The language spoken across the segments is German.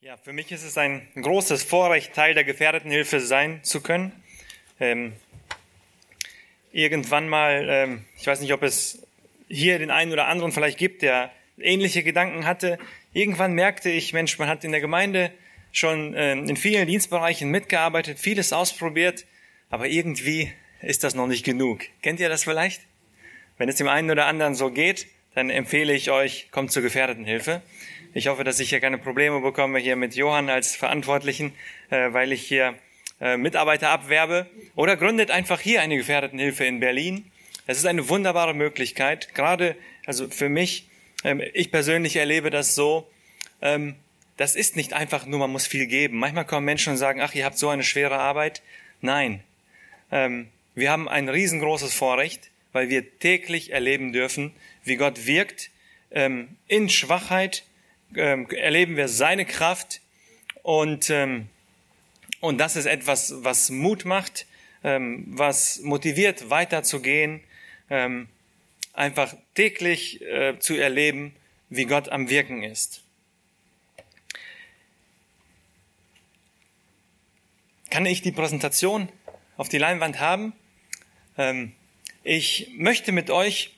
Ja, für mich ist es ein großes Vorrecht, Teil der Gefährdetenhilfe sein zu können. Ähm, irgendwann mal, ähm, ich weiß nicht, ob es hier den einen oder anderen vielleicht gibt, der ähnliche Gedanken hatte. Irgendwann merkte ich, Mensch, man hat in der Gemeinde schon ähm, in vielen Dienstbereichen mitgearbeitet, vieles ausprobiert, aber irgendwie ist das noch nicht genug. Kennt ihr das vielleicht? Wenn es dem einen oder anderen so geht, dann empfehle ich euch, kommt zur Gefährdetenhilfe. Ich hoffe, dass ich hier keine Probleme bekomme hier mit Johann als Verantwortlichen, äh, weil ich hier äh, Mitarbeiter abwerbe. Oder gründet einfach hier eine Gefährdetenhilfe in Berlin. Es ist eine wunderbare Möglichkeit, gerade also für mich. Ähm, ich persönlich erlebe das so. Ähm, das ist nicht einfach nur, man muss viel geben. Manchmal kommen Menschen und sagen, ach, ihr habt so eine schwere Arbeit. Nein, ähm, wir haben ein riesengroßes Vorrecht, weil wir täglich erleben dürfen, wie Gott wirkt ähm, in Schwachheit, ähm, erleben wir seine Kraft und, ähm, und das ist etwas, was Mut macht, ähm, was motiviert, weiterzugehen, ähm, einfach täglich äh, zu erleben, wie Gott am Wirken ist. Kann ich die Präsentation auf die Leinwand haben? Ähm, ich möchte mit euch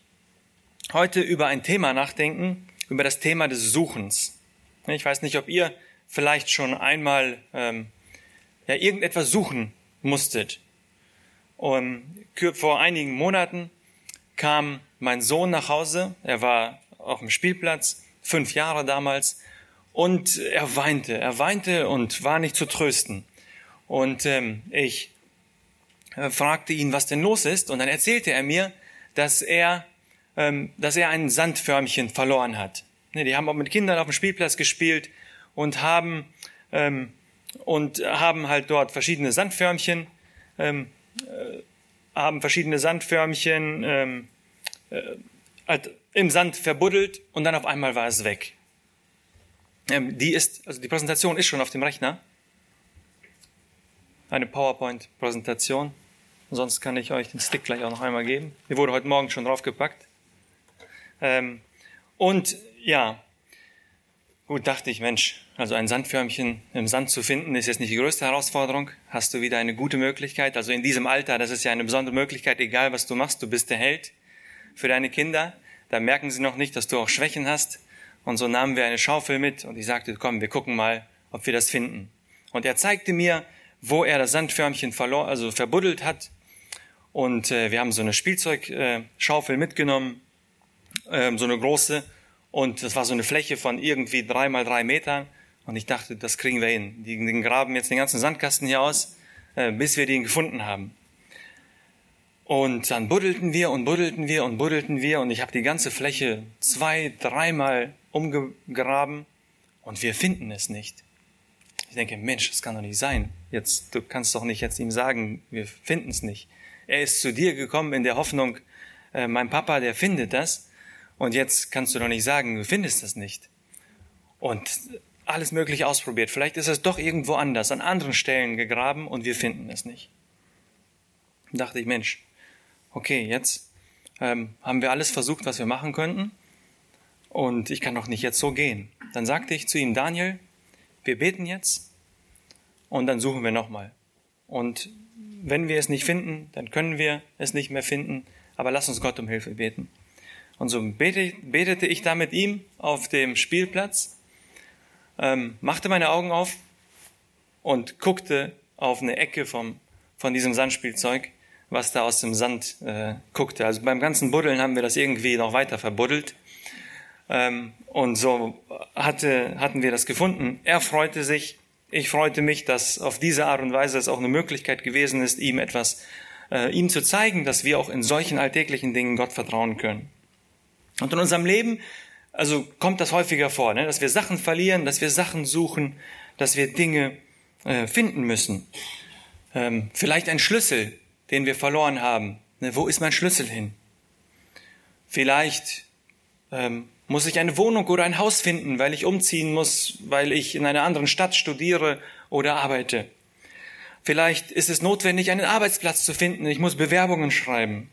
heute über ein Thema nachdenken, über das Thema des Suchens. Ich weiß nicht, ob ihr vielleicht schon einmal ähm, ja, irgendetwas suchen musstet. Und vor einigen Monaten kam mein Sohn nach Hause. Er war auf dem Spielplatz, fünf Jahre damals, und er weinte. Er weinte und war nicht zu trösten. Und ähm, ich äh, fragte ihn, was denn los ist, und dann erzählte er mir, dass er ähm, dass er ein Sandförmchen verloren hat. Ne, die haben auch mit Kindern auf dem Spielplatz gespielt und haben ähm, und haben halt dort verschiedene Sandförmchen, ähm, äh, haben verschiedene Sandförmchen ähm, äh, halt im Sand verbuddelt und dann auf einmal war es weg. Ähm, die ist, also die Präsentation ist schon auf dem Rechner. Eine PowerPoint-Präsentation. Sonst kann ich euch den Stick gleich auch noch einmal geben. Die wurde heute Morgen schon draufgepackt. Ähm, und ja, gut, dachte ich, Mensch, also ein Sandförmchen im Sand zu finden, ist jetzt nicht die größte Herausforderung. Hast du wieder eine gute Möglichkeit. Also in diesem Alter, das ist ja eine besondere Möglichkeit, egal was du machst, du bist der Held für deine Kinder. Da merken sie noch nicht, dass du auch Schwächen hast. Und so nahmen wir eine Schaufel mit und ich sagte, komm, wir gucken mal, ob wir das finden. Und er zeigte mir, wo er das Sandförmchen verlor, also verbuddelt hat. Und äh, wir haben so eine Spielzeugschaufel mitgenommen ähm, so eine große, und das war so eine Fläche von irgendwie drei mal drei Metern. Und ich dachte, das kriegen wir hin. Die, die graben jetzt den ganzen Sandkasten hier aus, äh, bis wir den gefunden haben. Und dann buddelten wir und buddelten wir und buddelten wir und ich habe die ganze Fläche zwei, dreimal umgegraben und wir finden es nicht. Ich denke, Mensch, das kann doch nicht sein. Jetzt, du kannst doch nicht jetzt ihm sagen, wir finden es nicht. Er ist zu dir gekommen in der Hoffnung, äh, mein Papa, der findet das. Und jetzt kannst du doch nicht sagen, du findest das nicht. Und alles Mögliche ausprobiert. Vielleicht ist es doch irgendwo anders, an anderen Stellen gegraben und wir finden es nicht. Da dachte ich, Mensch, okay, jetzt ähm, haben wir alles versucht, was wir machen könnten. Und ich kann doch nicht jetzt so gehen. Dann sagte ich zu ihm, Daniel, wir beten jetzt und dann suchen wir nochmal. Und wenn wir es nicht finden, dann können wir es nicht mehr finden, aber lass uns Gott um Hilfe beten. Und so betete ich da mit ihm auf dem Spielplatz, ähm, machte meine Augen auf und guckte auf eine Ecke vom, von diesem Sandspielzeug, was da aus dem Sand äh, guckte. Also beim ganzen Buddeln haben wir das irgendwie noch weiter verbuddelt. Ähm, und so hatte, hatten wir das gefunden. Er freute sich, ich freute mich, dass auf diese Art und Weise es auch eine Möglichkeit gewesen ist, ihm etwas, äh, ihm zu zeigen, dass wir auch in solchen alltäglichen Dingen Gott vertrauen können. Und in unserem Leben, also kommt das häufiger vor, ne? dass wir Sachen verlieren, dass wir Sachen suchen, dass wir Dinge äh, finden müssen. Ähm, vielleicht ein Schlüssel, den wir verloren haben. Ne? Wo ist mein Schlüssel hin? Vielleicht ähm, muss ich eine Wohnung oder ein Haus finden, weil ich umziehen muss, weil ich in einer anderen Stadt studiere oder arbeite. Vielleicht ist es notwendig, einen Arbeitsplatz zu finden. Ich muss Bewerbungen schreiben.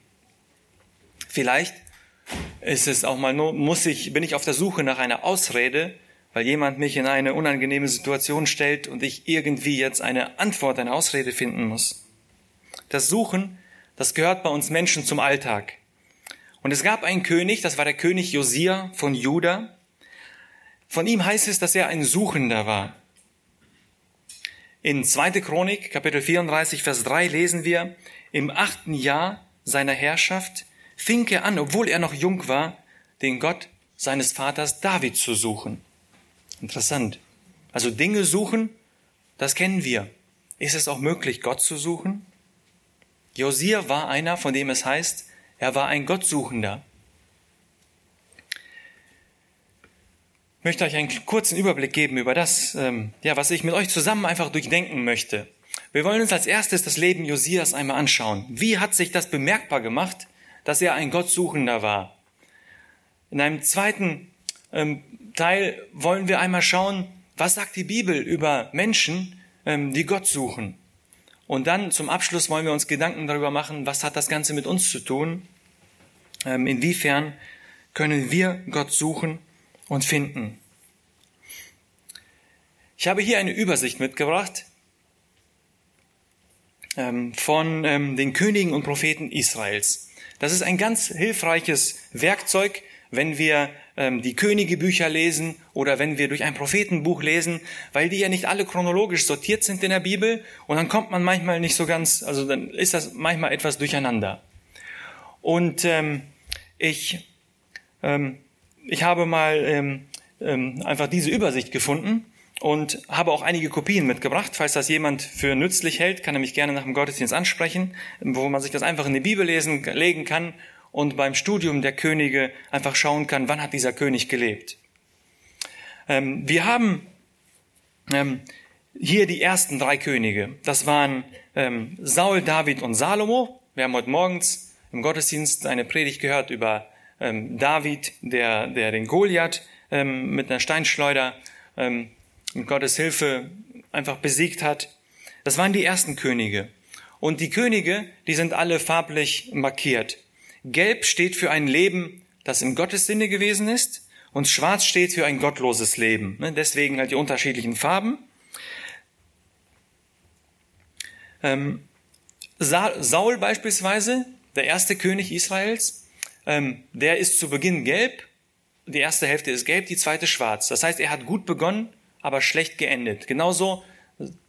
Vielleicht ist es auch mal, muss ich, bin ich auf der Suche nach einer Ausrede, weil jemand mich in eine unangenehme Situation stellt und ich irgendwie jetzt eine Antwort, eine Ausrede finden muss. Das Suchen, das gehört bei uns Menschen zum Alltag. Und es gab einen König, das war der König Josia von Juda. Von ihm heißt es, dass er ein Suchender war. In 2. Chronik, Kapitel 34, Vers 3 lesen wir, im achten Jahr seiner Herrschaft fing er an, obwohl er noch jung war, den Gott seines Vaters David zu suchen. Interessant. Also Dinge suchen, das kennen wir. Ist es auch möglich, Gott zu suchen? Josia war einer, von dem es heißt, er war ein Gottsuchender. Ich möchte euch einen kurzen Überblick geben über das, ähm, ja, was ich mit euch zusammen einfach durchdenken möchte. Wir wollen uns als erstes das Leben Josias einmal anschauen. Wie hat sich das bemerkbar gemacht, dass er ein Gottsuchender war? In einem zweiten ähm, Teil wollen wir einmal schauen, was sagt die Bibel über Menschen, ähm, die Gott suchen. Und dann zum Abschluss wollen wir uns Gedanken darüber machen, was hat das Ganze mit uns zu tun? Ähm, inwiefern können wir Gott suchen und finden? Ich habe hier eine Übersicht mitgebracht von den Königen und Propheten Israels. Das ist ein ganz hilfreiches Werkzeug, wenn wir ähm, die Königebücher lesen oder wenn wir durch ein Prophetenbuch lesen, weil die ja nicht alle chronologisch sortiert sind in der Bibel und dann kommt man manchmal nicht so ganz, also dann ist das manchmal etwas durcheinander. Und ähm, ich, ähm, ich habe mal ähm, ähm, einfach diese Übersicht gefunden und habe auch einige Kopien mitgebracht. Falls das jemand für nützlich hält, kann er mich gerne nach dem Gottesdienst ansprechen, wo man sich das einfach in die Bibel lesen, legen kann und beim Studium der Könige einfach schauen kann, wann hat dieser König gelebt. Ähm, wir haben ähm, hier die ersten drei Könige. Das waren ähm, Saul, David und Salomo. Wir haben heute morgens im Gottesdienst eine Predigt gehört über ähm, David, der, der den Goliath ähm, mit einer Steinschleuder ähm, mit Gottes Hilfe einfach besiegt hat. Das waren die ersten Könige. Und die Könige, die sind alle farblich markiert. Gelb steht für ein Leben, das im Gottes Sinne gewesen ist, und schwarz steht für ein gottloses Leben. Ne, deswegen halt die unterschiedlichen Farben. Ähm, Saul beispielsweise, der erste König Israels, ähm, der ist zu Beginn gelb, die erste Hälfte ist gelb, die zweite schwarz. Das heißt, er hat gut begonnen, aber schlecht geendet. Genauso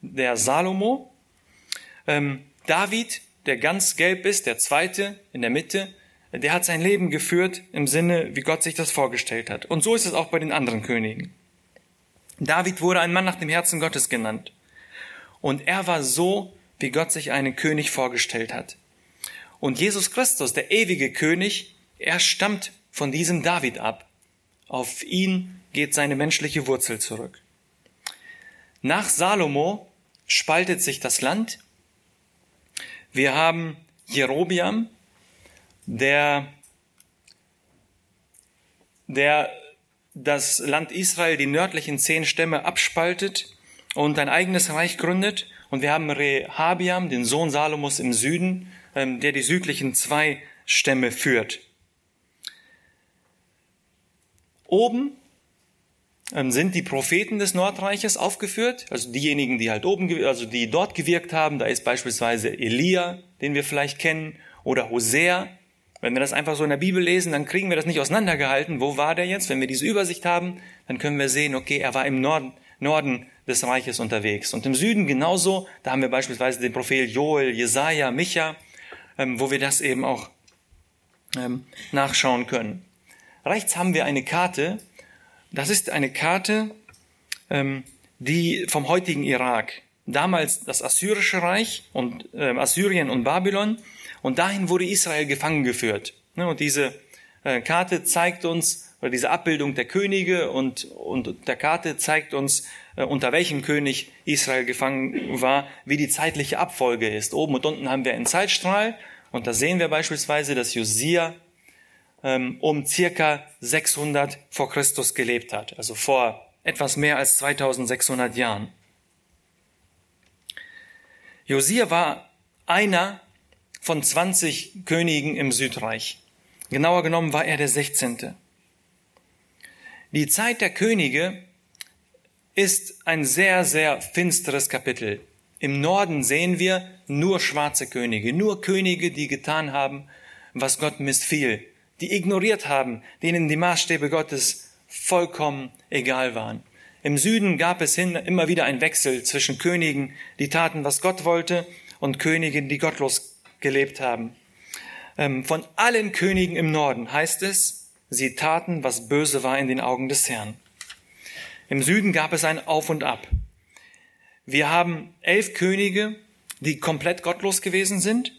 der Salomo, ähm, David, der ganz gelb ist, der zweite in der Mitte, der hat sein Leben geführt im Sinne, wie Gott sich das vorgestellt hat. Und so ist es auch bei den anderen Königen. David wurde ein Mann nach dem Herzen Gottes genannt. Und er war so, wie Gott sich einen König vorgestellt hat. Und Jesus Christus, der ewige König, er stammt von diesem David ab. Auf ihn geht seine menschliche Wurzel zurück. Nach Salomo spaltet sich das Land. Wir haben Jerobiam, der, der das Land Israel, die nördlichen zehn Stämme abspaltet und ein eigenes Reich gründet. Und wir haben Rehabiam, den Sohn Salomos im Süden, ähm, der die südlichen zwei Stämme führt. Oben sind die Propheten des Nordreiches aufgeführt, also diejenigen, die halt oben, also die dort gewirkt haben. Da ist beispielsweise Elia, den wir vielleicht kennen, oder Hosea, wenn wir das einfach so in der Bibel lesen, dann kriegen wir das nicht auseinandergehalten. Wo war der jetzt? Wenn wir diese Übersicht haben, dann können wir sehen, okay, er war im Norden, Norden des Reiches unterwegs. Und im Süden genauso, da haben wir beispielsweise den Prophet Joel, Jesaja, Micha, ähm, wo wir das eben auch ähm, nachschauen können. Rechts haben wir eine Karte. Das ist eine Karte, ähm, die vom heutigen Irak. Damals das Assyrische Reich und äh, Assyrien und Babylon und dahin wurde Israel gefangen geführt. Ne, und diese äh, Karte zeigt uns, oder diese Abbildung der Könige und, und der Karte zeigt uns, äh, unter welchem König Israel gefangen war, wie die zeitliche Abfolge ist. Oben und unten haben wir einen Zeitstrahl und da sehen wir beispielsweise, dass Josia um circa 600 vor Christus gelebt hat, also vor etwas mehr als 2600 Jahren. Josia war einer von 20 Königen im Südreich. Genauer genommen war er der 16. Die Zeit der Könige ist ein sehr, sehr finsteres Kapitel. Im Norden sehen wir nur schwarze Könige, nur Könige, die getan haben, was Gott missfiel, die ignoriert haben, denen die Maßstäbe Gottes vollkommen egal waren. Im Süden gab es hin immer wieder einen Wechsel zwischen Königen, die taten, was Gott wollte, und Königen, die gottlos gelebt haben. Ähm, von allen Königen im Norden heißt es, sie taten, was böse war in den Augen des Herrn. Im Süden gab es ein Auf und Ab. Wir haben elf Könige, die komplett gottlos gewesen sind.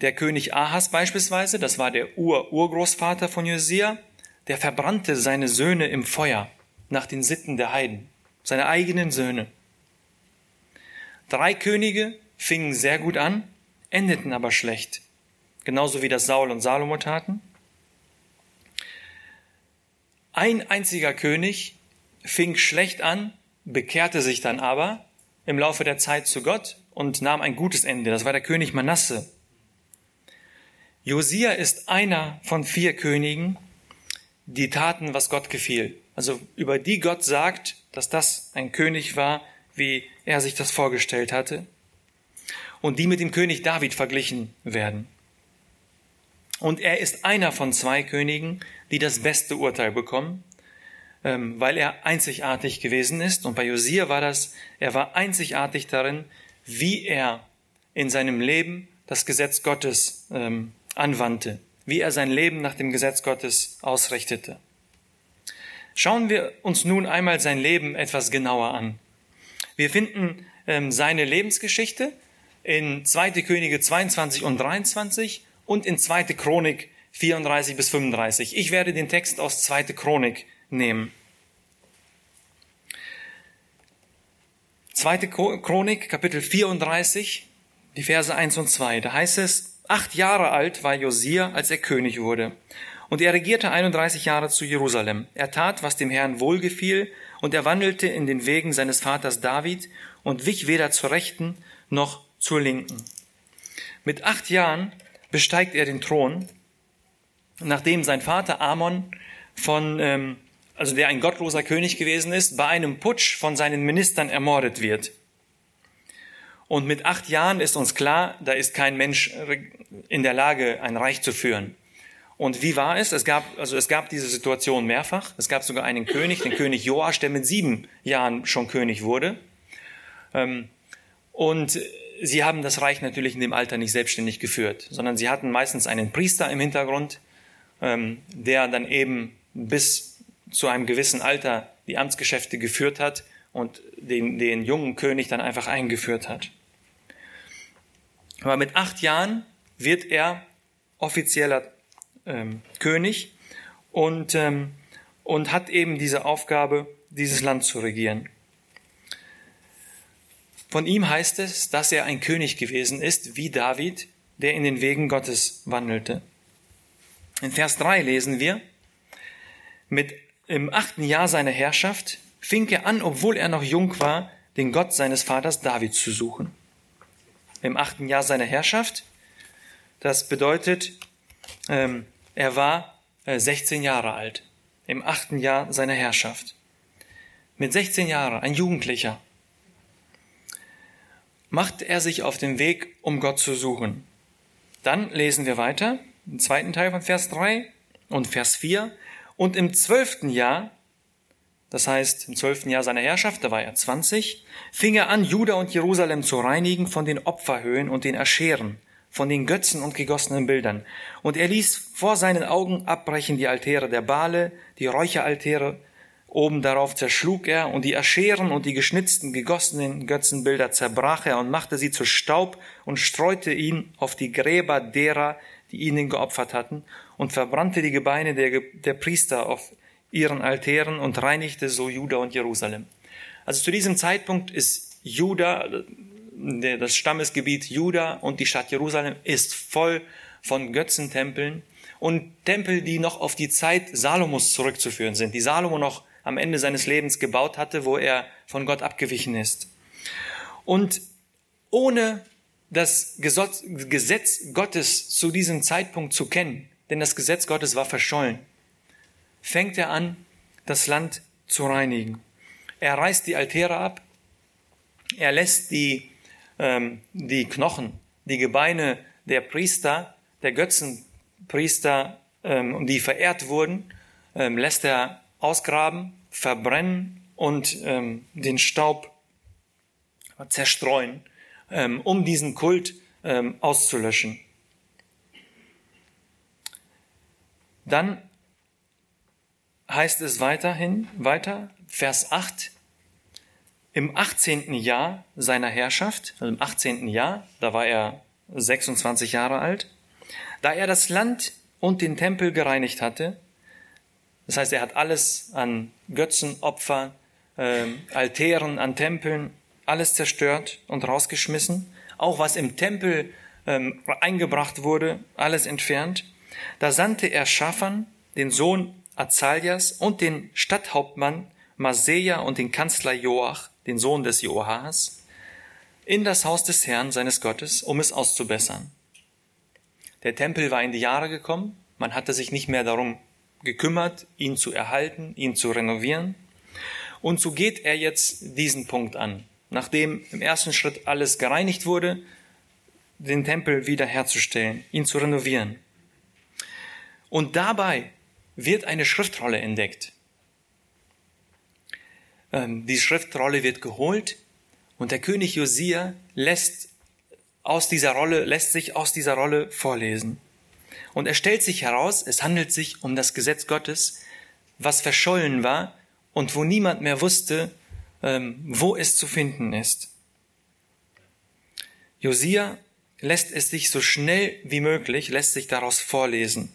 Der König Ahas beispielsweise, das war der Ur-Urgroßvater von Josia, der verbrannte seine Söhne im Feuer nach den Sitten der Heiden, seine eigenen Söhne. Drei Könige fingen sehr gut an, endeten aber schlecht, genauso wie das Saul und Salomo taten. Ein einziger König fing schlecht an, bekehrte sich dann aber im Laufe der Zeit zu Gott und nahm ein gutes Ende. Das war der König Manasse. Josia ist einer von vier Königen, die taten, was Gott gefiel. Also über die Gott sagt, dass das ein König war, wie er sich das vorgestellt hatte. Und die mit dem König David verglichen werden. Und er ist einer von zwei Königen, die das beste Urteil bekommen. Ähm, weil er einzigartig gewesen ist. Und bei Josia war das, er war einzigartig darin, wie er in seinem Leben das Gesetz Gottes ähm, anwandte, wie er sein Leben nach dem Gesetz Gottes ausrichtete. Schauen wir uns nun einmal sein Leben etwas genauer an. Wir finden ähm, seine Lebensgeschichte in 2. Könige 22 und 23 und in 2. Chronik 34 bis 35. Ich werde den Text aus 2. Chronik nehmen. Zweite Chronik, Kapitel 34, die Verse 1 und 2. Da heißt es, acht Jahre alt war Josia, als er König wurde. Und er regierte 31 Jahre zu Jerusalem. Er tat, was dem Herrn wohlgefiel, und er wandelte in den Wegen seines Vaters David und wich weder zur Rechten noch zur Linken. Mit acht Jahren besteigt er den Thron, nachdem sein Vater Amon von ähm, also der ein gottloser König gewesen ist, bei einem Putsch von seinen Ministern ermordet wird. Und mit acht Jahren ist uns klar, da ist kein Mensch in der Lage, ein Reich zu führen. Und wie war es? Es gab, also es gab diese Situation mehrfach. Es gab sogar einen König, den König Joasch, der mit sieben Jahren schon König wurde. Ähm, und sie haben das Reich natürlich in dem Alter nicht selbstständig geführt, sondern sie hatten meistens einen Priester im Hintergrund, ähm, der dann eben bis zu einem gewissen Alter die Amtsgeschäfte geführt hat und den, den jungen König dann einfach eingeführt hat. Aber mit acht Jahren wird er offizieller ähm, König und, ähm, und hat eben diese Aufgabe, dieses Land zu regieren. Von ihm heißt es, dass er ein König gewesen ist, wie David, der in den Wegen Gottes wandelte. In Vers 3 lesen wir, mit im achten Jahr seiner Herrschaft fing er an, obwohl er noch jung war, den Gott seines Vaters David zu suchen. Im achten Jahr seiner Herrschaft, das bedeutet, ähm, er war äh, 16 Jahre alt, im achten Jahr seiner Herrschaft. Mit 16 Jahren, ein Jugendlicher, macht er sich auf den Weg, um Gott zu suchen. Dann lesen wir weiter, im zweiten Teil von Vers 3 und Vers 4. Und im zwölften Jahr, das heißt im zwölften Jahr seiner Herrschaft, da war er 20, fing er an, Juda und Jerusalem zu reinigen von den Opferhöhen und den Ascheren, von den Götzen und gegossenen Bildern. Und er ließ vor seinen Augen abbrechen die Altäre der Bale, die Räucheraltäre, Oben darauf zerschlug er und die Ascheren und die geschnitzten, gegossenen Götzenbilder zerbrach er und machte sie zu Staub und streute ihn auf die Gräber derer, die ihnen geopfert hatten und verbrannte die Gebeine der, der Priester auf ihren Altären und reinigte so Juda und Jerusalem. Also zu diesem Zeitpunkt ist Juda, das Stammesgebiet Juda und die Stadt Jerusalem ist voll von Götzentempeln und Tempel, die noch auf die Zeit Salomos zurückzuführen sind, die Salomo noch am Ende seines Lebens gebaut hatte, wo er von Gott abgewichen ist. Und ohne das Gesetz Gottes zu diesem Zeitpunkt zu kennen, denn das Gesetz Gottes war verschollen, fängt er an, das Land zu reinigen. Er reißt die Altäre ab. Er lässt die, ähm, die Knochen, die Gebeine der Priester, der Götzenpriester, ähm, die verehrt wurden, ähm, lässt er ausgraben, verbrennen und ähm, den Staub zerstreuen, ähm, um diesen Kult ähm, auszulöschen. Dann heißt es weiterhin, weiter, Vers 8, im 18. Jahr seiner Herrschaft, also im 18. Jahr, da war er 26 Jahre alt, da er das Land und den Tempel gereinigt hatte, das heißt, er hat alles an Götzenopfer, äh, Altären, an Tempeln, alles zerstört und rausgeschmissen, auch was im Tempel ähm, eingebracht wurde, alles entfernt. Da sandte er Schafan, den Sohn Azalias, und den Stadthauptmann Maseja und den Kanzler Joach, den Sohn des Joachas, in das Haus des Herrn seines Gottes, um es auszubessern. Der Tempel war in die Jahre gekommen, man hatte sich nicht mehr darum gekümmert, ihn zu erhalten, ihn zu renovieren. Und so geht er jetzt diesen Punkt an. Nachdem im ersten Schritt alles gereinigt wurde, den Tempel wiederherzustellen, ihn zu renovieren. Und dabei wird eine Schriftrolle entdeckt. Ähm, die Schriftrolle wird geholt und der König Josia lässt aus dieser Rolle, lässt sich aus dieser Rolle vorlesen. Und es stellt sich heraus, es handelt sich um das Gesetz Gottes, was verschollen war und wo niemand mehr wusste, ähm, wo es zu finden ist. Josia lässt es sich so schnell wie möglich, lässt sich daraus vorlesen.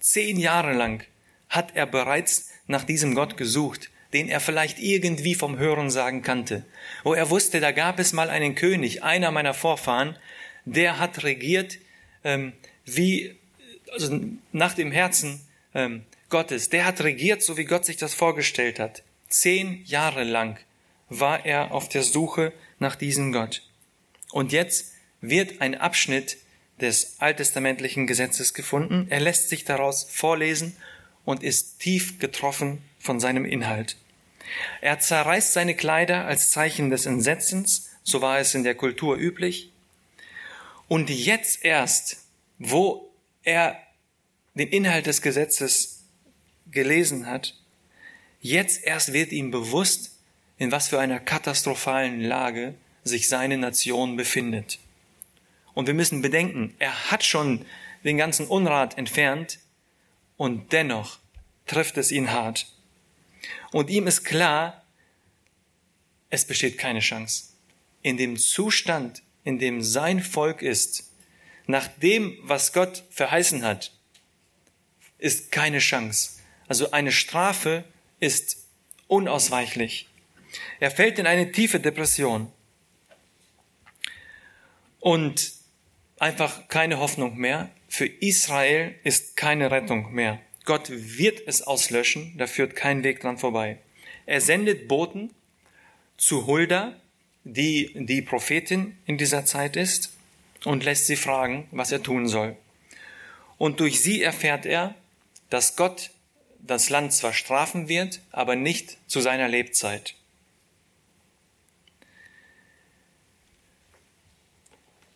Zehn Jahre lang hat er bereits nach diesem Gott gesucht, den er vielleicht irgendwie vom Hörensagen kannte, wo er wusste, da gab es mal einen König, einer meiner Vorfahren, der hat regiert ähm, wie also nach dem Herzen ähm, Gottes. Der hat regiert, so wie Gott sich das vorgestellt hat. Zehn Jahre lang war er auf der Suche nach diesem Gott. Und jetzt wird ein Abschnitt des alttestamentlichen Gesetzes gefunden. Er lässt sich daraus vorlesen und ist tief getroffen von seinem Inhalt. Er zerreißt seine Kleider als Zeichen des Entsetzens, so war es in der Kultur üblich. Und jetzt erst, wo er den Inhalt des Gesetzes gelesen hat, jetzt erst wird ihm bewusst, in was für einer katastrophalen Lage sich seine Nation befindet. Und wir müssen bedenken, er hat schon den ganzen Unrat entfernt und dennoch trifft es ihn hart. Und ihm ist klar, es besteht keine Chance. In dem Zustand, in dem sein Volk ist, nach dem, was Gott verheißen hat, ist keine Chance. Also eine Strafe ist unausweichlich. Er fällt in eine tiefe Depression und einfach keine Hoffnung mehr. Für Israel ist keine Rettung mehr. Gott wird es auslöschen, da führt kein Weg dran vorbei. Er sendet Boten zu Hulda, die die Prophetin in dieser Zeit ist, und lässt sie fragen, was er tun soll. Und durch sie erfährt er, dass Gott das Land zwar strafen wird, aber nicht zu seiner Lebzeit.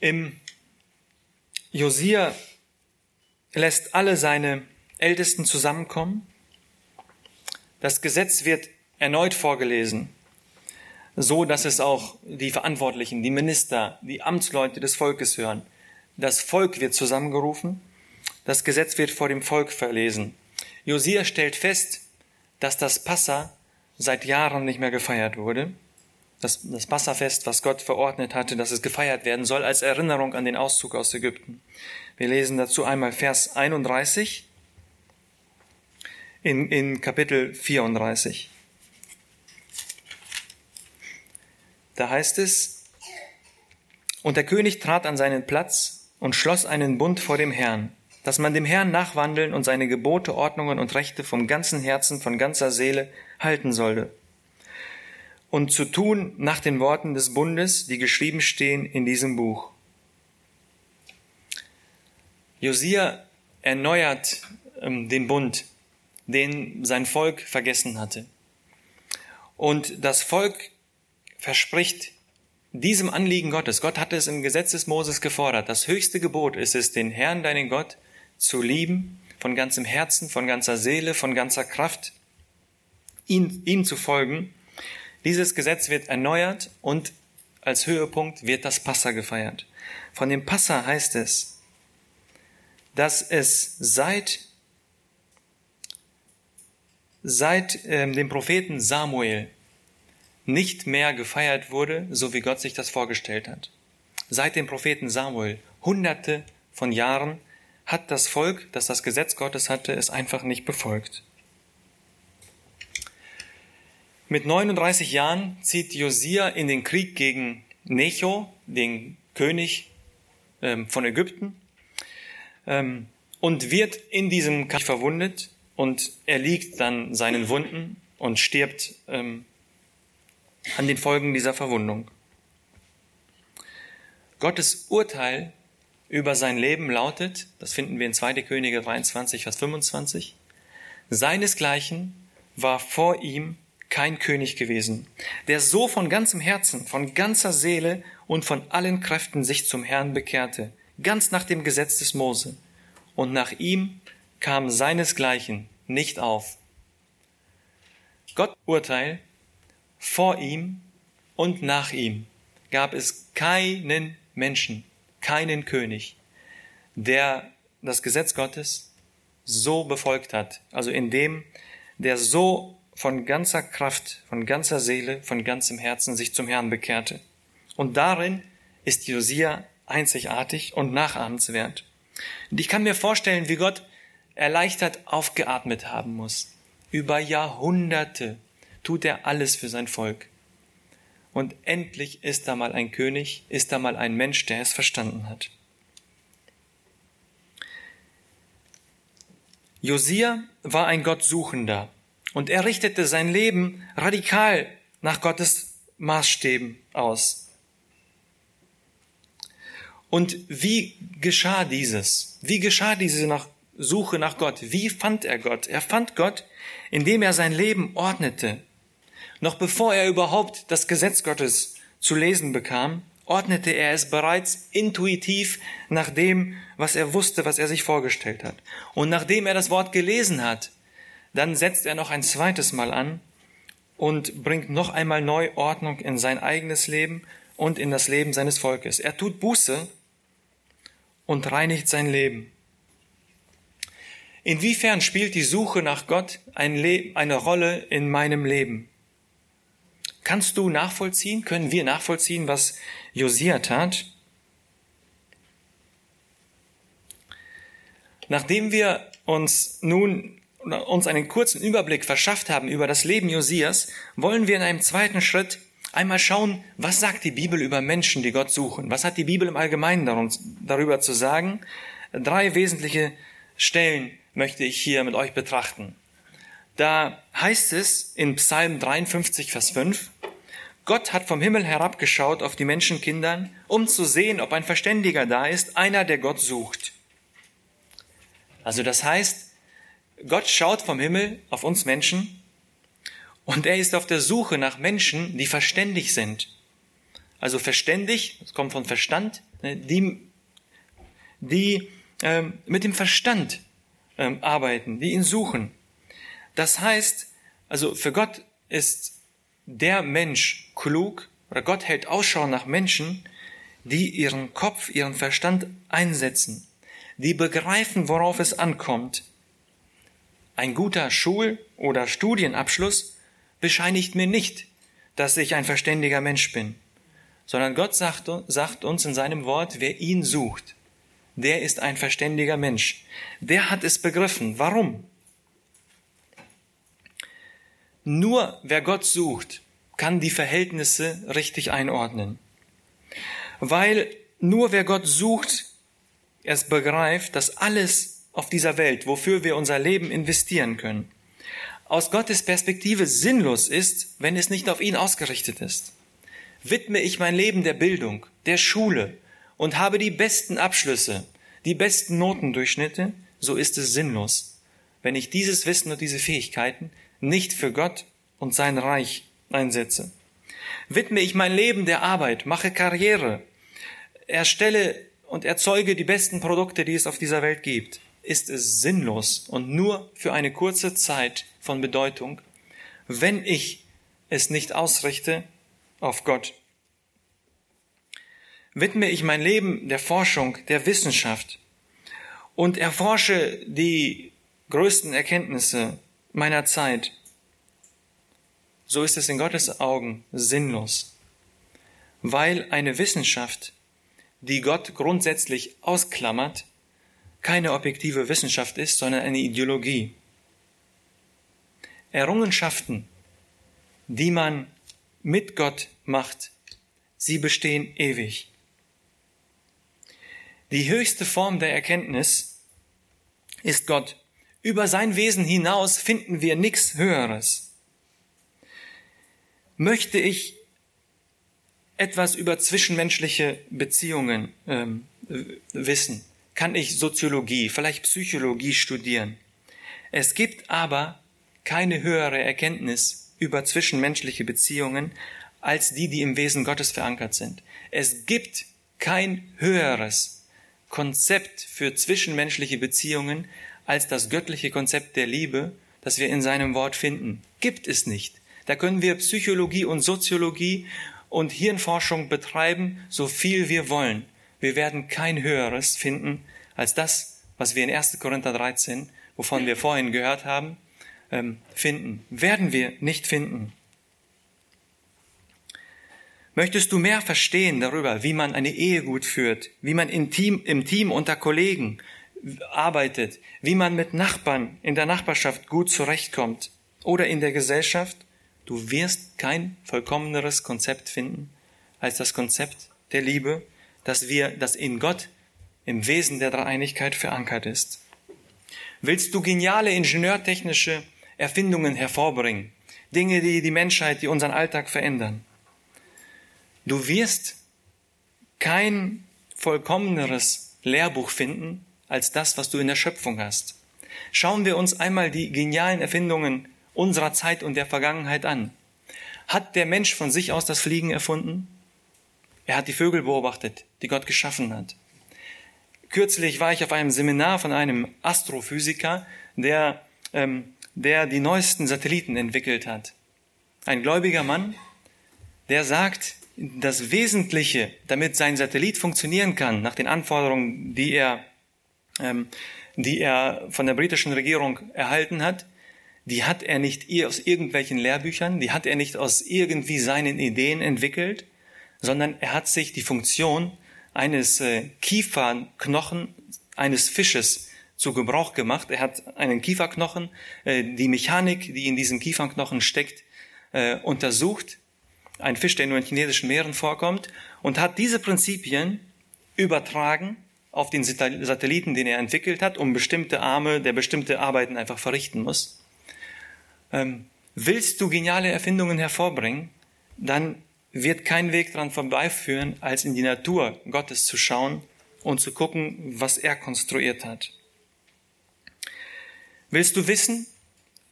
Im Josia lässt alle seine Ältesten zusammenkommen. Das Gesetz wird erneut vorgelesen, so dass es auch die Verantwortlichen, die Minister, die Amtsleute des Volkes hören. Das Volk wird zusammengerufen, das Gesetz wird vor dem Volk verlesen. Josia stellt fest, dass das Passa seit Jahren nicht mehr gefeiert wurde. Das, das Passafest, was Gott verordnet hatte, dass es gefeiert werden soll, als Erinnerung an den Auszug aus Ägypten. Wir lesen dazu einmal Vers 31 in, in Kapitel 34. Da heißt es, und der König trat an seinen Platz und schloss einen Bund vor dem Herrn, dass man dem Herrn nachwandeln und seine Gebote, Ordnungen und Rechte vom ganzen Herzen, von ganzer Seele halten sollte. Und zu tun nach den Worten des Bundes, die geschrieben stehen in diesem Buch. Josia erneuert ähm, den Bund, den sein Volk vergessen hatte. Und das Volk verspricht diesem Anliegen Gottes. Gott hat es im Gesetz des Moses gefordert. Das höchste Gebot ist es, den Herrn, deinen Gott, zu lieben, von ganzem Herzen, von ganzer Seele, von ganzer Kraft, ihn, ihm zu folgen. Dieses Gesetz wird erneuert und als Höhepunkt wird das Passa gefeiert. Von dem Passa heißt es, dass es seit, seit äh, dem Propheten Samuel nicht mehr gefeiert wurde, so wie Gott sich das vorgestellt hat. Seit dem Propheten Samuel, hunderte von Jahren, hat das Volk, das das Gesetz Gottes hatte, es einfach nicht befolgt. Mit 39 Jahren zieht Josia in den Krieg gegen Necho, den König ähm, von Ägypten, ähm, und wird in diesem Kampf verwundet und er liegt dann seinen Wunden und stirbt ähm, an den Folgen dieser Verwundung. Gottes Urteil über sein Leben lautet, das finden wir in 2. Könige 23, Vers 25, seinesgleichen war vor ihm kein König gewesen, der so von ganzem Herzen, von ganzer Seele und von allen Kräften sich zum Herrn bekehrte, ganz nach dem Gesetz des Mose. Und nach ihm kam seinesgleichen nicht auf. Gott Urteil vor ihm und nach ihm gab es keinen Menschen, keinen König, der das Gesetz Gottes so befolgt hat, also in dem, der so von ganzer Kraft, von ganzer Seele, von ganzem Herzen sich zum Herrn bekehrte. Und darin ist Josia einzigartig und nachahmenswert. Und ich kann mir vorstellen, wie Gott erleichtert aufgeatmet haben muss. Über Jahrhunderte tut er alles für sein Volk. Und endlich ist da mal ein König, ist da mal ein Mensch, der es verstanden hat. Josia war ein Gottsuchender und er richtete sein Leben radikal nach Gottes Maßstäben aus. Und wie geschah dieses? Wie geschah diese nach Suche nach Gott? Wie fand er Gott? Er fand Gott, indem er sein Leben ordnete, noch bevor er überhaupt das Gesetz Gottes zu lesen bekam, ordnete er es bereits intuitiv nach dem, was er wusste, was er sich vorgestellt hat. Und nachdem er das Wort gelesen hat, dann setzt er noch ein zweites Mal an und bringt noch einmal neu Ordnung in sein eigenes Leben und in das Leben seines Volkes. Er tut Buße und reinigt sein Leben. Inwiefern spielt die Suche nach Gott eine Rolle in meinem Leben? Kannst du nachvollziehen? Können wir nachvollziehen, was Josia tat? Nachdem wir uns nun uns einen kurzen Überblick verschafft haben über das Leben Josias, wollen wir in einem zweiten Schritt einmal schauen, was sagt die Bibel über Menschen, die Gott suchen? Was hat die Bibel im Allgemeinen darüber zu sagen? Drei wesentliche Stellen möchte ich hier mit euch betrachten. Da heißt es in Psalm 53, Vers 5, Gott hat vom Himmel herabgeschaut auf die Menschenkindern, um zu sehen, ob ein Verständiger da ist, einer, der Gott sucht. Also das heißt, Gott schaut vom Himmel auf uns Menschen und er ist auf der Suche nach Menschen, die verständig sind. Also verständig, das kommt von Verstand, ne, die, die ähm, mit dem Verstand ähm, arbeiten, die ihn suchen. Das heißt, also für Gott ist der Mensch klug oder Gott hält Ausschau nach Menschen, die ihren Kopf, ihren Verstand einsetzen, die begreifen, worauf es ankommt. Ein guter Schul- oder Studienabschluss bescheinigt mir nicht, dass ich ein verständiger Mensch bin, sondern Gott sagt, sagt uns in seinem Wort, wer ihn sucht, der ist ein verständiger Mensch. Der hat es begriffen. Warum? Nur wer Gott sucht, kann die Verhältnisse richtig einordnen. Weil nur wer Gott sucht, es begreift, dass alles auf dieser Welt, wofür wir unser Leben investieren können, aus Gottes Perspektive sinnlos ist, wenn es nicht auf ihn ausgerichtet ist. Widme ich mein Leben der Bildung, der Schule und habe die besten Abschlüsse, die besten Notendurchschnitte, so ist es sinnlos, wenn ich dieses Wissen und diese Fähigkeiten nicht für Gott und sein Reich einsetze. Widme ich mein Leben der Arbeit, mache Karriere, erstelle und erzeuge die besten Produkte, die es auf dieser Welt gibt, ist es sinnlos und nur für eine kurze Zeit von Bedeutung, wenn ich es nicht ausrichte auf Gott. Widme ich mein Leben der Forschung, der Wissenschaft und erforsche die größten Erkenntnisse meiner Zeit, so ist es in Gottes Augen sinnlos, weil eine Wissenschaft, die Gott grundsätzlich ausklammert, keine objektive Wissenschaft ist, sondern eine Ideologie. Errungenschaften, die man mit Gott macht, sie bestehen ewig. Die höchste Form der Erkenntnis ist Gott. Über sein Wesen hinaus finden wir nichts Höheres. Möchte ich etwas über zwischenmenschliche Beziehungen ähm, wissen, kann ich Soziologie, vielleicht Psychologie studieren. Es gibt aber keine höhere Erkenntnis über zwischenmenschliche Beziehungen als die, die im Wesen Gottes verankert sind. Es gibt kein höheres Konzept für zwischenmenschliche Beziehungen als das göttliche Konzept der Liebe, das wir in seinem Wort finden. Gibt es nicht. Da können wir Psychologie und Soziologie und Hirnforschung betreiben, so viel wir wollen. Wir werden kein höheres finden als das, was wir in 1. Korinther 13, wovon wir vorhin gehört haben, ähm, finden. Werden wir nicht finden. Möchtest du mehr verstehen darüber, wie man eine Ehe gut führt, wie man im Team, im Team unter Kollegen arbeitet, wie man mit Nachbarn in der Nachbarschaft gut zurechtkommt oder in der Gesellschaft? Du wirst kein vollkommeneres Konzept finden als das Konzept der Liebe, dass wir, das in Gott im Wesen der Dreieinigkeit verankert ist. Willst du geniale ingenieurtechnische Erfindungen hervorbringen, Dinge, die die Menschheit, die unseren Alltag verändern? Du wirst kein vollkommeneres Lehrbuch finden als das, was du in der Schöpfung hast. Schauen wir uns einmal die genialen Erfindungen unserer Zeit und der Vergangenheit an. Hat der Mensch von sich aus das Fliegen erfunden? Er hat die Vögel beobachtet, die Gott geschaffen hat. Kürzlich war ich auf einem Seminar von einem Astrophysiker, der, ähm, der die neuesten Satelliten entwickelt hat. Ein gläubiger Mann, der sagt, das Wesentliche, damit sein Satellit funktionieren kann, nach den Anforderungen, die er, ähm, die er von der britischen Regierung erhalten hat, die hat er nicht aus irgendwelchen Lehrbüchern, die hat er nicht aus irgendwie seinen Ideen entwickelt, sondern er hat sich die Funktion eines äh, Kieferknochen eines Fisches zu Gebrauch gemacht. Er hat einen Kieferknochen, äh, die Mechanik, die in diesem Kieferknochen steckt, äh, untersucht. Ein Fisch, der nur in chinesischen Meeren vorkommt, und hat diese Prinzipien übertragen auf den Satelliten, den er entwickelt hat, um bestimmte Arme, der bestimmte Arbeiten einfach verrichten muss. Ähm, willst du geniale Erfindungen hervorbringen, dann wird kein Weg daran vorbeiführen, als in die Natur Gottes zu schauen und zu gucken, was er konstruiert hat. Willst du wissen,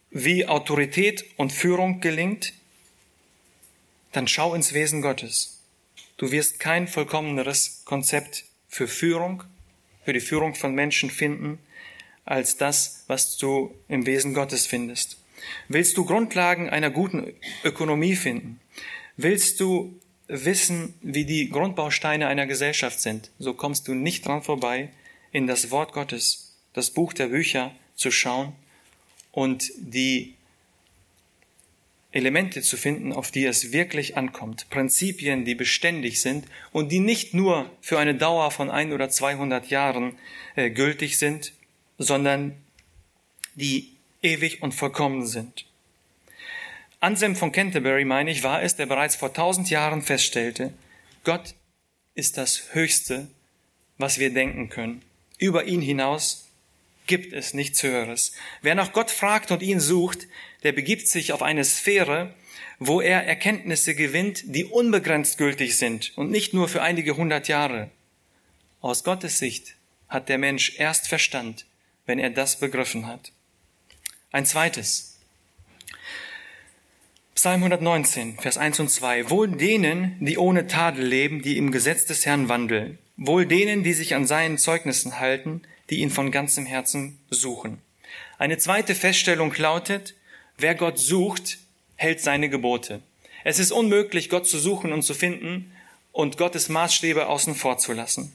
wie Autorität und Führung gelingt? Dann schau ins Wesen Gottes. Du wirst kein vollkommeneres Konzept für Führung, für die Führung von Menschen finden, als das, was du im Wesen Gottes findest. Willst du Grundlagen einer guten Ökonomie finden? Willst du wissen, wie die Grundbausteine einer Gesellschaft sind, so kommst du nicht dran vorbei, in das Wort Gottes, das Buch der Bücher zu schauen und die Elemente zu finden, auf die es wirklich ankommt, Prinzipien, die beständig sind und die nicht nur für eine Dauer von ein oder zweihundert Jahren äh, gültig sind, sondern die ewig und vollkommen sind. Anselm von Canterbury, meine ich, war es, der bereits vor tausend Jahren feststellte, Gott ist das Höchste, was wir denken können. Über ihn hinaus gibt es nichts Höheres. Wer nach Gott fragt und ihn sucht, der begibt sich auf eine Sphäre, wo er Erkenntnisse gewinnt, die unbegrenzt gültig sind und nicht nur für einige hundert Jahre. Aus Gottes Sicht hat der Mensch erst Verstand, wenn er das begriffen hat. Ein zweites. Psalm 119, Vers 1 und 2. Wohl denen, die ohne Tadel leben, die im Gesetz des Herrn wandeln. Wohl denen, die sich an seinen Zeugnissen halten, die ihn von ganzem Herzen suchen. Eine zweite Feststellung lautet, wer Gott sucht, hält seine Gebote. Es ist unmöglich, Gott zu suchen und zu finden und Gottes Maßstäbe außen vor zu lassen.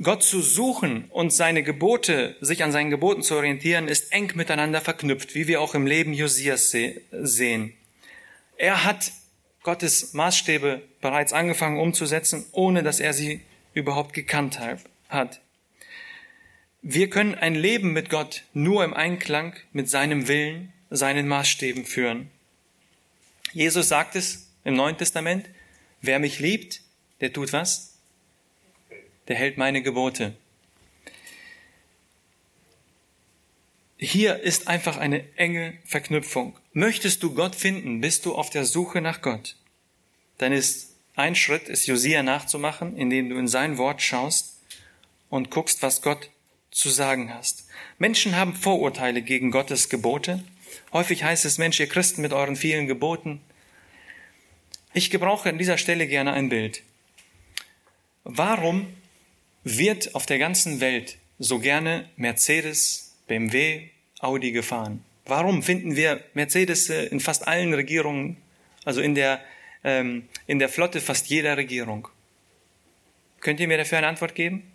Gott zu suchen und seine Gebote, sich an seinen Geboten zu orientieren, ist eng miteinander verknüpft, wie wir auch im Leben Josias sehen. Er hat Gottes Maßstäbe bereits angefangen umzusetzen, ohne dass er sie überhaupt gekannt hat. Wir können ein Leben mit Gott nur im Einklang mit seinem Willen, seinen Maßstäben führen. Jesus sagt es im Neuen Testament, wer mich liebt, der tut was? Der hält meine Gebote. Hier ist einfach eine enge Verknüpfung. Möchtest du Gott finden, bist du auf der Suche nach Gott. Dann ist ein Schritt, es Josia nachzumachen, indem du in sein Wort schaust und guckst, was Gott zu sagen hast. Menschen haben Vorurteile gegen Gottes Gebote. Häufig heißt es, Mensch, ihr Christen mit euren vielen Geboten. Ich gebrauche an dieser Stelle gerne ein Bild. Warum wird auf der ganzen Welt so gerne Mercedes, BMW, Audi gefahren? Warum finden wir Mercedes in fast allen Regierungen, also in der, ähm, in der Flotte fast jeder Regierung? Könnt ihr mir dafür eine Antwort geben?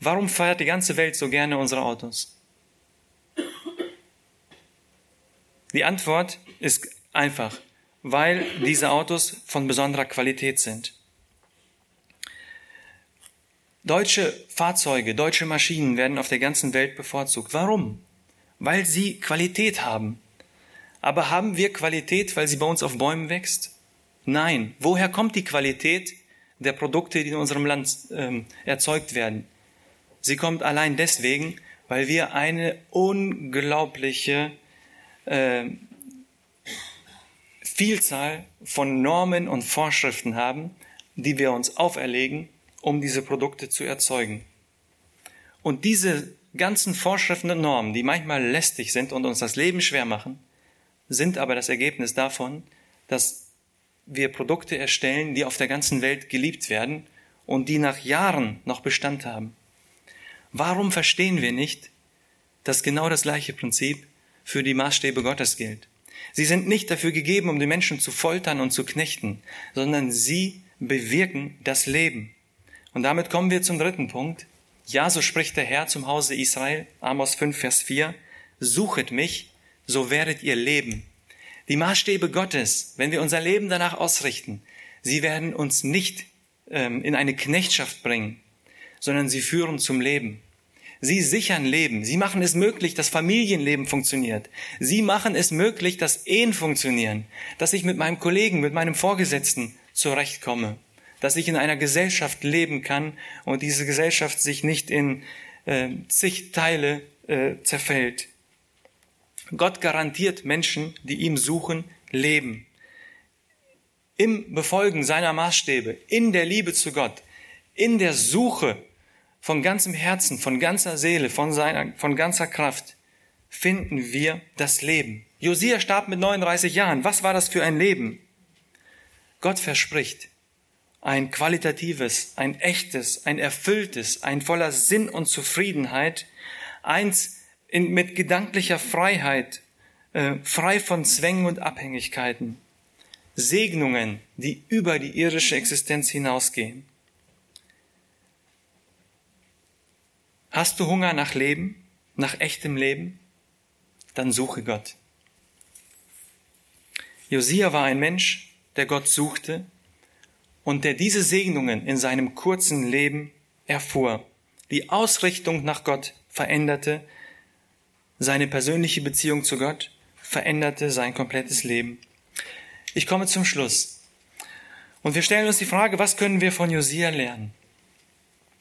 Warum feiert die ganze Welt so gerne unsere Autos? Die Antwort ist einfach, weil diese Autos von besonderer Qualität sind. Deutsche Fahrzeuge, deutsche Maschinen werden auf der ganzen Welt bevorzugt. Warum? Weil sie Qualität haben. Aber haben wir Qualität, weil sie bei uns auf Bäumen wächst? Nein. Woher kommt die Qualität der Produkte, die in unserem Land ähm, erzeugt werden? Sie kommt allein deswegen, weil wir eine unglaubliche äh, Vielzahl von Normen und Vorschriften haben, die wir uns auferlegen, um diese Produkte zu erzeugen. Und diese ganzen Vorschriften und Normen, die manchmal lästig sind und uns das Leben schwer machen, sind aber das Ergebnis davon, dass wir Produkte erstellen, die auf der ganzen Welt geliebt werden und die nach Jahren noch Bestand haben. Warum verstehen wir nicht, dass genau das gleiche Prinzip für die Maßstäbe Gottes gilt? Sie sind nicht dafür gegeben, um die Menschen zu foltern und zu knechten, sondern sie bewirken das Leben. Und damit kommen wir zum dritten Punkt. Ja, so spricht der Herr zum Hause Israel, Amos 5, Vers 4, Suchet mich, so werdet ihr leben. Die Maßstäbe Gottes, wenn wir unser Leben danach ausrichten, sie werden uns nicht ähm, in eine Knechtschaft bringen, sondern sie führen zum Leben. Sie sichern Leben. Sie machen es möglich, dass Familienleben funktioniert. Sie machen es möglich, dass Ehen funktionieren, dass ich mit meinem Kollegen, mit meinem Vorgesetzten zurechtkomme, dass ich in einer Gesellschaft leben kann und diese Gesellschaft sich nicht in äh, zig Teile äh, zerfällt. Gott garantiert Menschen, die ihm suchen, Leben. Im Befolgen seiner Maßstäbe, in der Liebe zu Gott, in der Suche von ganzem Herzen, von ganzer Seele, von, seiner, von ganzer Kraft finden wir das Leben. Josia starb mit 39 Jahren. Was war das für ein Leben? Gott verspricht ein qualitatives, ein echtes, ein erfülltes, ein voller Sinn und Zufriedenheit, eins in, mit gedanklicher Freiheit, äh, frei von Zwängen und Abhängigkeiten, Segnungen, die über die irdische Existenz hinausgehen. Hast du Hunger nach Leben, nach echtem Leben? Dann suche Gott. Josia war ein Mensch, der Gott suchte und der diese Segnungen in seinem kurzen Leben erfuhr. Die Ausrichtung nach Gott veränderte seine persönliche Beziehung zu Gott, veränderte sein komplettes Leben. Ich komme zum Schluss. Und wir stellen uns die Frage, was können wir von Josia lernen?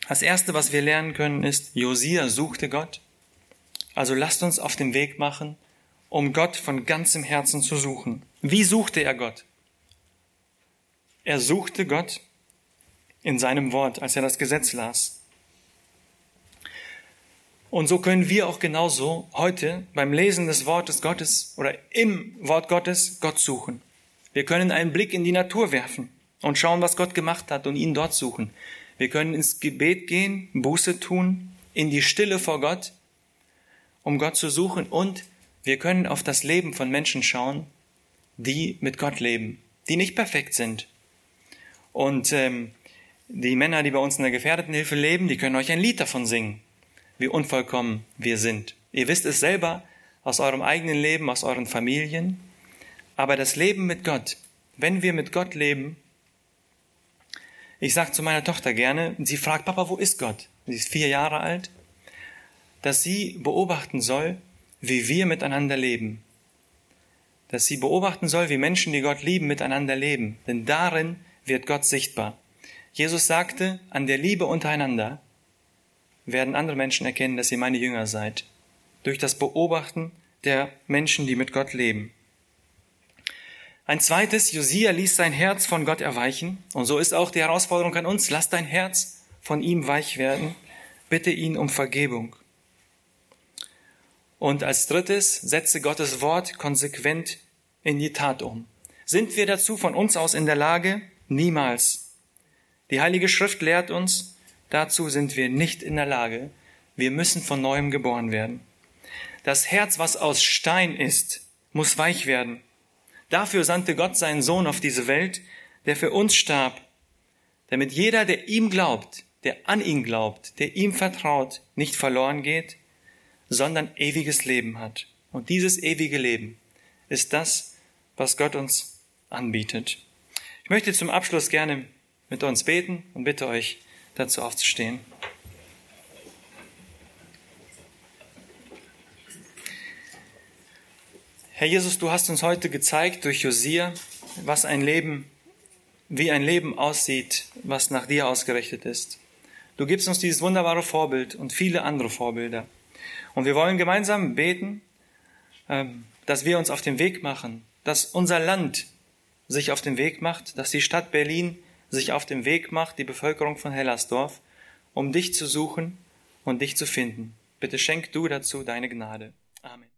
Das erste, was wir lernen können, ist, Josia suchte Gott. Also lasst uns auf den Weg machen, um Gott von ganzem Herzen zu suchen. Wie suchte er Gott? Er suchte Gott in seinem Wort, als er das Gesetz las. Und so können wir auch genauso heute beim Lesen des Wortes Gottes oder im Wort Gottes Gott suchen. Wir können einen Blick in die Natur werfen und schauen, was Gott gemacht hat und ihn dort suchen. Wir können ins Gebet gehen, Buße tun, in die Stille vor Gott, um Gott zu suchen und wir können auf das Leben von Menschen schauen, die mit Gott leben, die nicht perfekt sind. Und ähm, die Männer, die bei uns in der Gefährdetenhilfe leben, die können euch ein Lied davon singen wie unvollkommen wir sind. Ihr wisst es selber aus eurem eigenen Leben, aus euren Familien. Aber das Leben mit Gott, wenn wir mit Gott leben, ich sage zu meiner Tochter gerne, sie fragt, Papa, wo ist Gott? Sie ist vier Jahre alt, dass sie beobachten soll, wie wir miteinander leben. Dass sie beobachten soll, wie Menschen, die Gott lieben, miteinander leben. Denn darin wird Gott sichtbar. Jesus sagte, an der Liebe untereinander werden andere Menschen erkennen, dass ihr meine Jünger seid. Durch das Beobachten der Menschen, die mit Gott leben. Ein zweites, Josia ließ sein Herz von Gott erweichen. Und so ist auch die Herausforderung an uns. Lass dein Herz von ihm weich werden. Bitte ihn um Vergebung. Und als drittes, setze Gottes Wort konsequent in die Tat um. Sind wir dazu von uns aus in der Lage? Niemals. Die Heilige Schrift lehrt uns, Dazu sind wir nicht in der Lage. Wir müssen von neuem geboren werden. Das Herz, was aus Stein ist, muss weich werden. Dafür sandte Gott seinen Sohn auf diese Welt, der für uns starb, damit jeder, der ihm glaubt, der an ihn glaubt, der ihm vertraut, nicht verloren geht, sondern ewiges Leben hat. Und dieses ewige Leben ist das, was Gott uns anbietet. Ich möchte zum Abschluss gerne mit uns beten und bitte euch, dazu aufzustehen. Herr Jesus, du hast uns heute gezeigt durch Josia, was ein Leben, wie ein Leben aussieht, was nach dir ausgerichtet ist. Du gibst uns dieses wunderbare Vorbild und viele andere Vorbilder. Und wir wollen gemeinsam beten, ähm, dass wir uns auf den Weg machen, dass unser Land sich auf den Weg macht, dass die Stadt Berlin sich auf den Weg macht, die Bevölkerung von Hellersdorf, um dich zu suchen und dich zu finden. Bitte schenk du dazu deine Gnade. Amen.